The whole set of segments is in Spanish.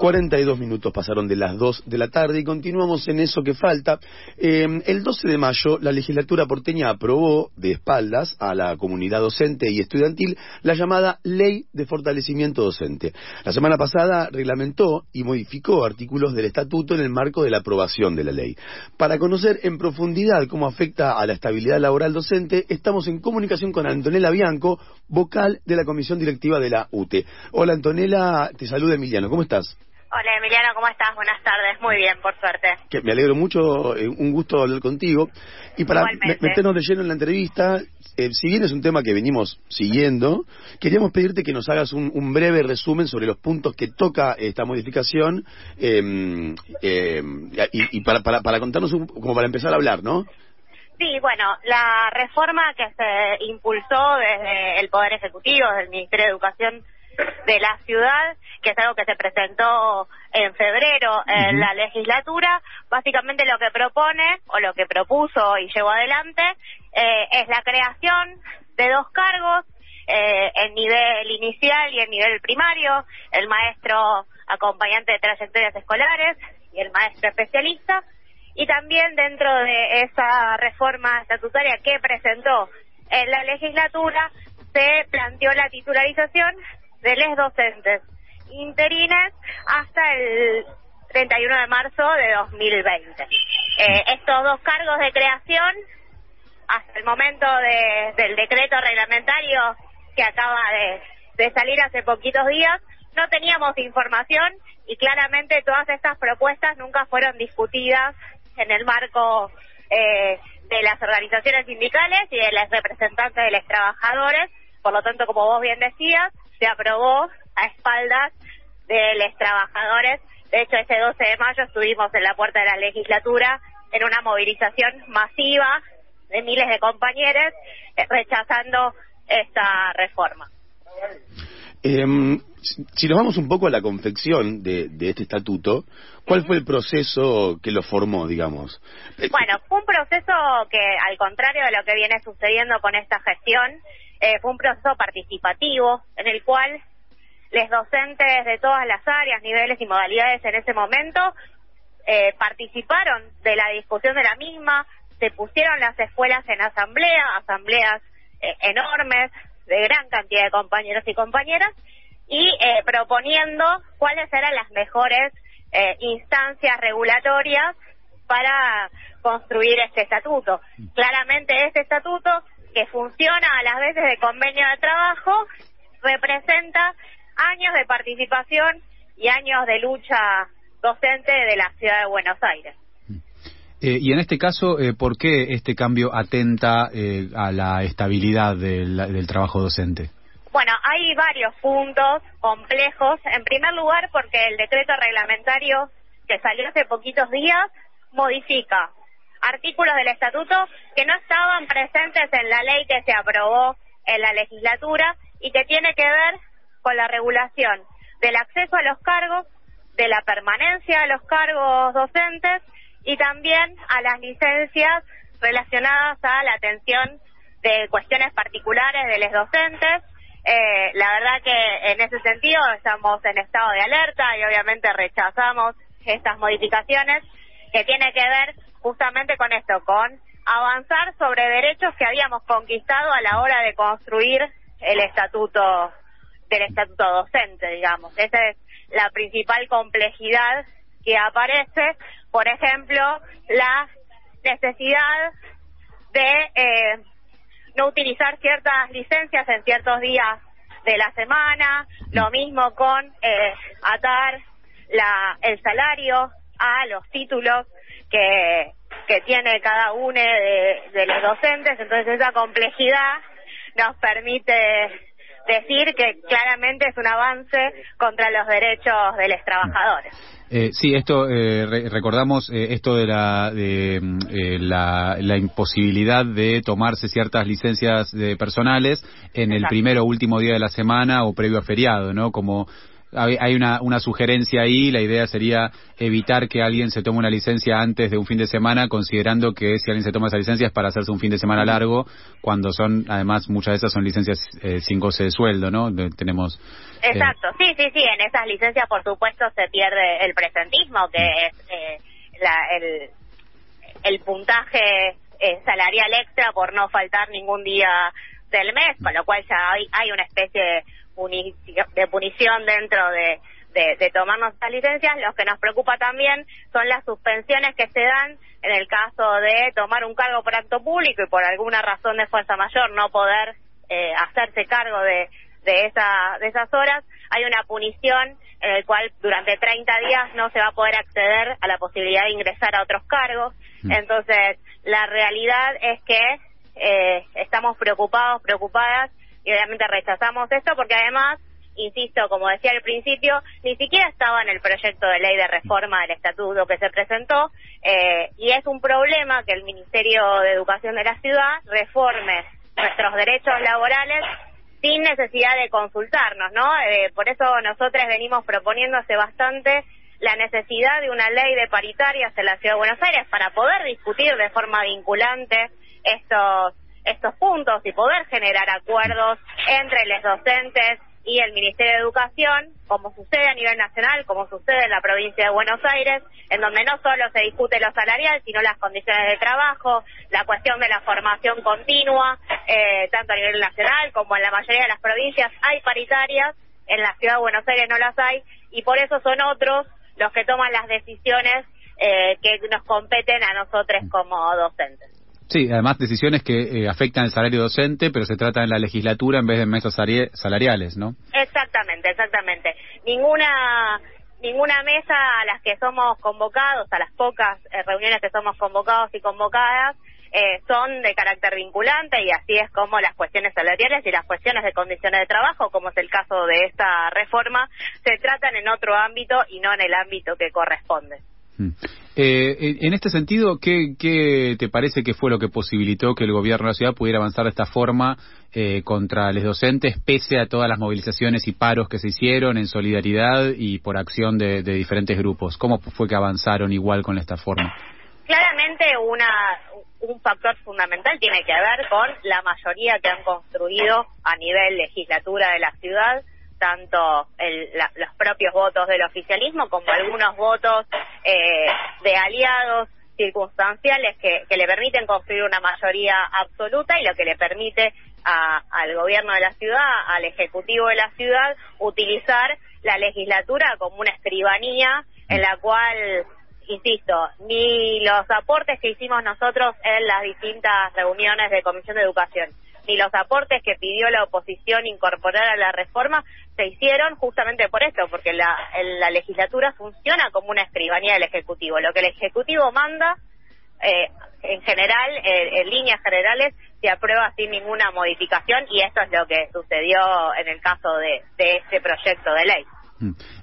42 minutos pasaron de las 2 de la tarde y continuamos en eso que falta. Eh, el 12 de mayo, la legislatura porteña aprobó de espaldas a la comunidad docente y estudiantil la llamada Ley de Fortalecimiento Docente. La semana pasada reglamentó y modificó artículos del estatuto en el marco de la aprobación de la ley. Para conocer en profundidad cómo afecta a la estabilidad laboral docente, estamos en comunicación con Antonella Bianco, vocal de la comisión directiva de la UTE. Hola Antonella, te saluda Emiliano, ¿cómo estás? Hola Emiliano, ¿cómo estás? Buenas tardes, muy bien, por suerte. me alegro mucho, eh, un gusto hablar contigo. Y para meternos de lleno en la entrevista, eh, si bien es un tema que venimos siguiendo, queríamos pedirte que nos hagas un, breve resumen sobre los puntos que toca esta modificación em, em, y, para, para, para contarnos, como para empezar a hablar, ¿no? Sí, bueno, la reforma que se impulsó desde el Poder Ejecutivo, desde el Ministerio de Educación de la ciudad, que es algo que se presentó en febrero en la legislatura, básicamente lo que propone o lo que propuso y llevó adelante eh, es la creación de dos cargos eh, en nivel inicial y en nivel primario, el maestro acompañante de trayectorias escolares y el maestro especialista, y también dentro de esa reforma estatutaria que presentó en la legislatura se planteó la titularización de les docentes interines hasta el 31 de marzo de 2020. Eh, estos dos cargos de creación, hasta el momento del decreto reglamentario que acaba de, salir hace poquitos días, no teníamos información y claramente todas estas propuestas nunca fueron discutidas en el marco eh, de las organizaciones sindicales y de las representantes de los trabajadores. Por lo tanto, como vos bien decías, se aprobó a espaldas de los trabajadores. De hecho, ese 12 de mayo estuvimos en la puerta de la legislatura en una movilización masiva de miles de compañeros eh, rechazando esta reforma. Em, si nos vamos un poco a la confección de, este estatuto, ¿cuál fue el proceso que lo formó, digamos? Bueno, fue un proceso que, al contrario de lo que viene sucediendo con esta gestión, eh, fue un proceso participativo en el cual los docentes de todas las áreas, niveles y modalidades en ese momento eh, participaron de la discusión de la misma, se pusieron las escuelas en asamblea, asambleas eh, enormes de gran cantidad de compañeros y compañeras, y proponiendo cuáles eran las mejores instancias regulatorias para construir este estatuto. Claramente este estatuto que funciona a las veces de convenio de trabajo, representa años de participación y años de lucha docente de la ciudad de Buenos Aires. Eh, y en este caso, eh, ¿por qué este cambio atenta eh, a la estabilidad del, del, trabajo docente? Bueno, hay varios puntos complejos. En primer lugar, porque el decreto reglamentario que salió hace poquitos días modifica artículos del estatuto que no estaban presentes en la ley que se aprobó en la legislatura y que tiene que ver con la regulación del acceso a los cargos, de la permanencia de los cargos docentes y también a las licencias relacionadas a la atención de cuestiones particulares de los docentes. Eh, la verdad que en ese sentido estamos en estado de alerta y obviamente rechazamos estas modificaciones que tiene que ver con esto, con avanzar sobre derechos que habíamos conquistado a la hora de construir el estatuto del estatuto docente, digamos. Esa es la principal complejidad que aparece, por ejemplo, la necesidad de eh, no utilizar ciertas licencias en ciertos días de la semana, lo mismo con eh, atar la, el salario a los títulos que, que tiene cada uno de, de los docentes, entonces esa complejidad nos permite decir que claramente es un avance contra los derechos de los trabajadores. Eh, sí, esto eh, recordamos eh, esto de la de eh, la, la, imposibilidad de tomarse ciertas licencias de personales en el primero o último día de la semana o previo a feriado, ¿no? Como hay una, una sugerencia ahí, la idea sería evitar que alguien se tome una licencia antes de un fin de semana, considerando que si alguien se toma esa licencia es para hacerse un fin de semana largo, cuando son, además, muchas de esas son licencias eh, sin goce de sueldo, ¿no? tenemos. Eh, Exacto, sí, sí, sí, en esas licencias, por supuesto, se pierde el presentismo, que mm. es eh, la, el, el puntaje salarial extra por no faltar ningún día del mes, con lo cual ya hay, hay una especie de de punición dentro de, de, tomarnos estas licencias. Lo que nos preocupa también son las suspensiones que se dan en el caso de tomar un cargo por acto público y por alguna razón de fuerza mayor no poder eh, hacerse cargo de, de, esa, de esas horas. Hay una punición en el cual durante 30 días no se va a poder acceder a la posibilidad de ingresar a otros cargos. Mm. Entonces, la realidad es que eh, estamos preocupados, preocupadas y obviamente rechazamos esto porque además, insisto, como decía al principio, ni siquiera estaba en el proyecto de ley de reforma del estatuto que se presentó eh, y es un problema que el Ministerio de Educación de la ciudad reforme nuestros derechos laborales sin necesidad de consultarnos, ¿no? Eh, por eso nosotros venimos proponiendo hace bastante la necesidad de una ley de paritarias en la Ciudad de Buenos Aires para poder discutir de forma vinculante estos estos puntos y poder generar acuerdos entre los docentes y el Ministerio de Educación, como sucede a nivel nacional, como sucede en la provincia de Buenos Aires, en donde no solo se discute lo salarial, sino las condiciones de trabajo, la cuestión de la formación continua, eh, tanto a nivel nacional como en la mayoría de las provincias hay paritarias, en la ciudad de Buenos Aires no las hay, y por eso son otros los que toman las decisiones eh, que nos competen a nosotros como docentes. Sí, además decisiones que eh, afectan el salario docente, pero se trata en la legislatura en vez de mesas salariales, ¿no? Exactamente, exactamente. Ninguna ninguna mesa a las que somos convocados, a las pocas eh, reuniones que somos convocados y convocadas, eh, son de carácter vinculante y así es como las cuestiones salariales y las cuestiones de condiciones de trabajo, como es el caso de esta reforma, se tratan en otro ámbito y no en el ámbito que corresponde. Mm. Eh, en este sentido, ¿qué, ¿qué, te parece que fue lo que posibilitó que el gobierno de la ciudad pudiera avanzar de esta forma eh, contra los docentes, pese a todas las movilizaciones y paros que se hicieron en solidaridad y por acción de, diferentes grupos? ¿Cómo fue que avanzaron igual con esta forma? Claramente una, un factor fundamental tiene que ver con la mayoría que han construido a nivel legislatura de la ciudad tanto el, los propios votos del oficialismo como algunos votos eh, de aliados circunstanciales que, que, le permiten construir una mayoría absoluta y lo que le permite a, al gobierno de la ciudad, al ejecutivo de la ciudad, utilizar la legislatura como una escribanía en la cual, insisto, ni los aportes que hicimos nosotros en las distintas reuniones de Comisión de Educación, ni los aportes que pidió la oposición incorporar a la reforma se hicieron justamente por esto, porque la, la legislatura funciona como una escribanía del Ejecutivo. Lo que el Ejecutivo manda, eh, en general, en líneas generales, se aprueba sin ninguna modificación y esto es lo que sucedió en el caso de este proyecto de ley.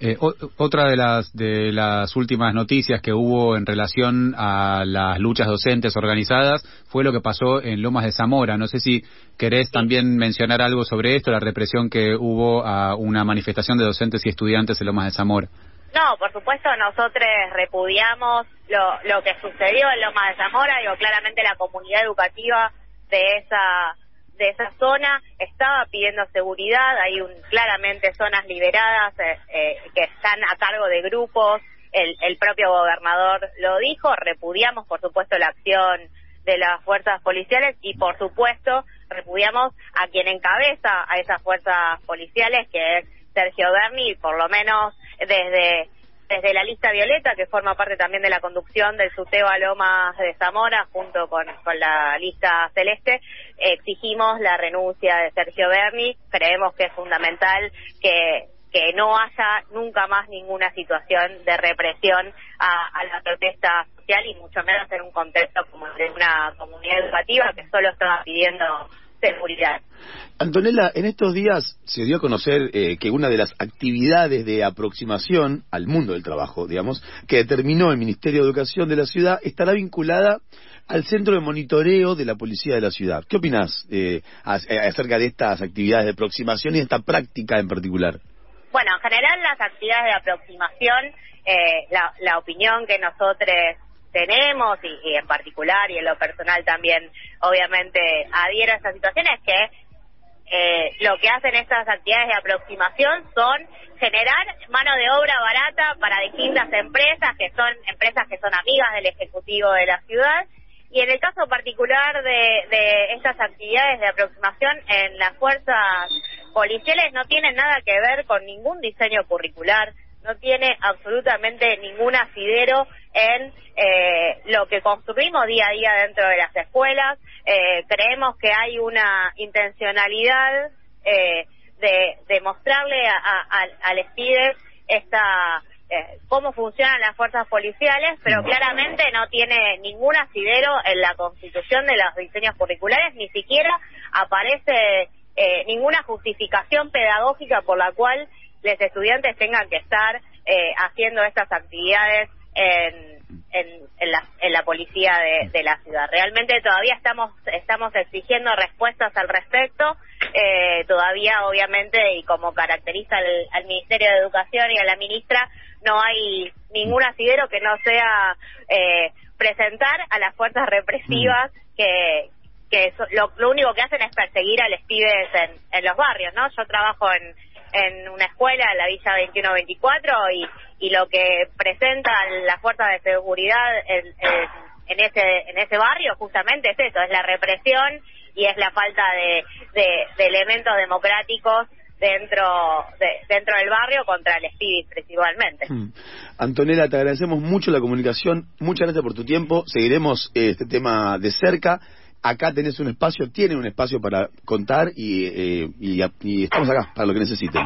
Eh, otra de las de las últimas noticias que hubo en relación a las luchas docentes organizadas fue lo que pasó en Lomas de Zamora. No sé si querés también mencionar algo sobre esto, la represión que hubo a una manifestación de docentes y estudiantes en Lomas de Zamora. No, por supuesto, nosotros repudiamos lo, lo que sucedió en Lomas de Zamora. Digo, claramente la comunidad educativa de esa de esa zona estaba pidiendo seguridad, hay un, claramente zonas liberadas eh, eh, que están a cargo de grupos, el, el propio gobernador lo dijo, repudiamos por supuesto la acción de las fuerzas policiales y por supuesto repudiamos a quien encabeza a esas fuerzas policiales que es Sergio Berni, por lo menos desde desde la lista violeta, que forma parte también de la conducción del Suteo a Lomas de Zamora, junto con, con la lista celeste, exigimos la renuncia de Sergio Berni. Creemos que es fundamental que, que no haya nunca más ninguna situación de represión a, la protesta social y mucho menos en un contexto como de una comunidad educativa que solo estaba pidiendo seguridad. Antonella, en estos días se dio a conocer eh, que una de las actividades de aproximación al mundo del trabajo, digamos, que determinó el Ministerio de Educación de la ciudad, estará vinculada al centro de monitoreo de la policía de la ciudad. ¿Qué opinas eh, eh, acerca de estas actividades de aproximación y esta práctica en particular? Bueno, en general las actividades de aproximación, la, opinión que nosotros tenemos y, en particular y en lo personal también obviamente adhiero a esta situación es que eh, lo que hacen estas actividades de aproximación son generar mano de obra barata para distintas empresas que son empresas que son amigas del ejecutivo de la ciudad. Y en el caso particular de, de estas actividades de aproximación en las fuerzas policiales no tienen nada que ver con ningún diseño curricular, no tiene absolutamente ningún asidero en eh, lo que construimos día a día dentro de las escuelas. Eh, creemos que hay una intencionalidad eh, de, de, mostrarle a, a, al esta eh, cómo funcionan las fuerzas policiales, pero claramente no tiene ningún asidero en la constitución de los diseños curriculares, ni siquiera aparece eh, ninguna justificación pedagógica por la cual los estudiantes tengan que estar eh, haciendo estas actividades en, en, la, en la policía de, de, la ciudad. Realmente todavía estamos estamos exigiendo respuestas al respecto. Eh, todavía, obviamente, y como caracteriza al, Ministerio de Educación y a la ministra, no hay ningún asidero que no sea eh, presentar a las fuerzas represivas mm. que, que lo, lo, único que hacen es perseguir a los pibes en, en los barrios, ¿no? Yo trabajo en en una escuela en la Villa 2124 y, y lo que presentan las fuerzas de seguridad en, en, ese en ese barrio justamente es eso, es la represión y es la falta de, de, elementos democráticos dentro de, dentro del barrio contra el espíritu principalmente. Mm. Antonella, te agradecemos mucho la comunicación, muchas gracias por tu tiempo, seguiremos este tema de cerca acá tenés un espacio, tienen un espacio para contar y, eh, y, estamos acá para lo que necesiten.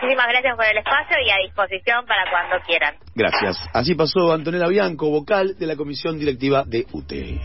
Muchísimas gracias por el espacio y a disposición para cuando quieran. Gracias. Así pasó Antonella Bianco, vocal de la Comisión Directiva de UTE.